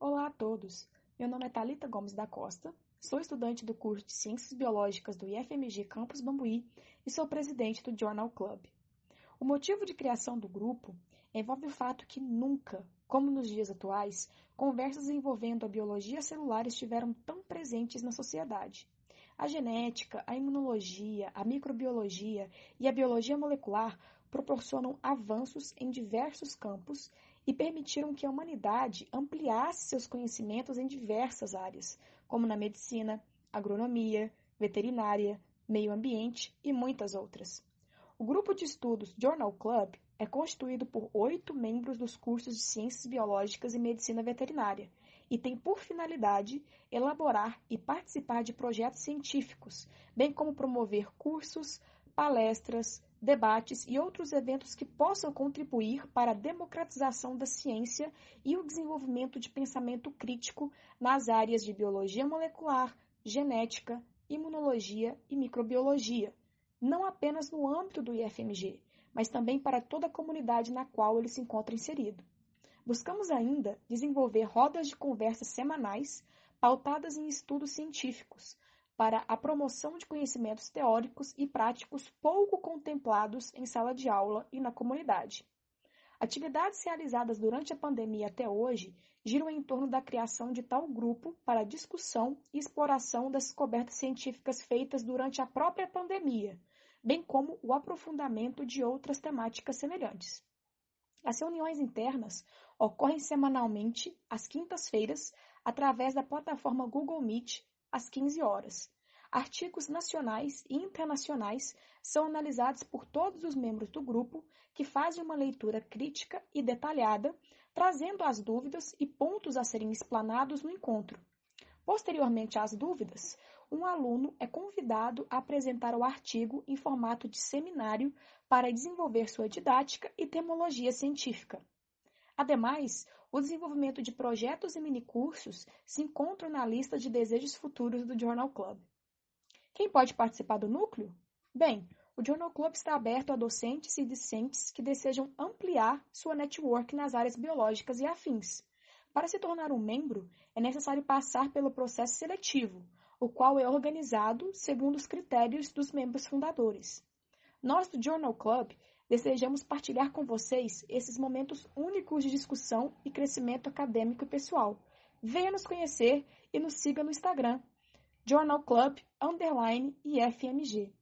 Olá a todos. Meu nome é Talita Gomes da Costa. Sou estudante do curso de Ciências Biológicas do IFMG Campus Bambuí e sou presidente do Journal Club. O motivo de criação do grupo envolve o fato que nunca, como nos dias atuais, conversas envolvendo a biologia celular estiveram tão presentes na sociedade. A genética, a imunologia, a microbiologia e a biologia molecular proporcionam avanços em diversos campos e permitiram que a humanidade ampliasse seus conhecimentos em diversas áreas, como na medicina, agronomia, veterinária, meio ambiente e muitas outras. O grupo de estudos Journal Club é constituído por oito membros dos cursos de Ciências Biológicas e Medicina Veterinária e tem por finalidade elaborar e participar de projetos científicos, bem como promover cursos, palestras, debates e outros eventos que possam contribuir para a democratização da ciência e o desenvolvimento de pensamento crítico nas áreas de biologia molecular, genética, imunologia e microbiologia, não apenas no âmbito do IFMG, mas também para toda a comunidade na qual ele se encontra inserido. Buscamos ainda desenvolver rodas de conversa semanais pautadas em estudos científicos, para a promoção de conhecimentos teóricos e práticos pouco contemplados em sala de aula e na comunidade. Atividades realizadas durante a pandemia até hoje giram em torno da criação de tal grupo para discussão e exploração das descobertas científicas feitas durante a própria pandemia, bem como o aprofundamento de outras temáticas semelhantes. As reuniões internas ocorrem semanalmente, às quintas-feiras, através da plataforma Google Meet às 15 horas. Artigos nacionais e internacionais são analisados por todos os membros do grupo, que fazem uma leitura crítica e detalhada, trazendo as dúvidas e pontos a serem explanados no encontro. Posteriormente às dúvidas, um aluno é convidado a apresentar o artigo em formato de seminário para desenvolver sua didática e termologia científica. Ademais, o desenvolvimento de projetos e minicursos se encontram na lista de desejos futuros do Journal Club. Quem pode participar do núcleo? Bem, o Journal Club está aberto a docentes e discentes que desejam ampliar sua network nas áreas biológicas e afins. Para se tornar um membro, é necessário passar pelo processo seletivo, o qual é organizado segundo os critérios dos membros fundadores. Nós do Journal Club Desejamos partilhar com vocês esses momentos únicos de discussão e crescimento acadêmico e pessoal. Venha nos conhecer e nos siga no Instagram, Journal Club Underline IFMG.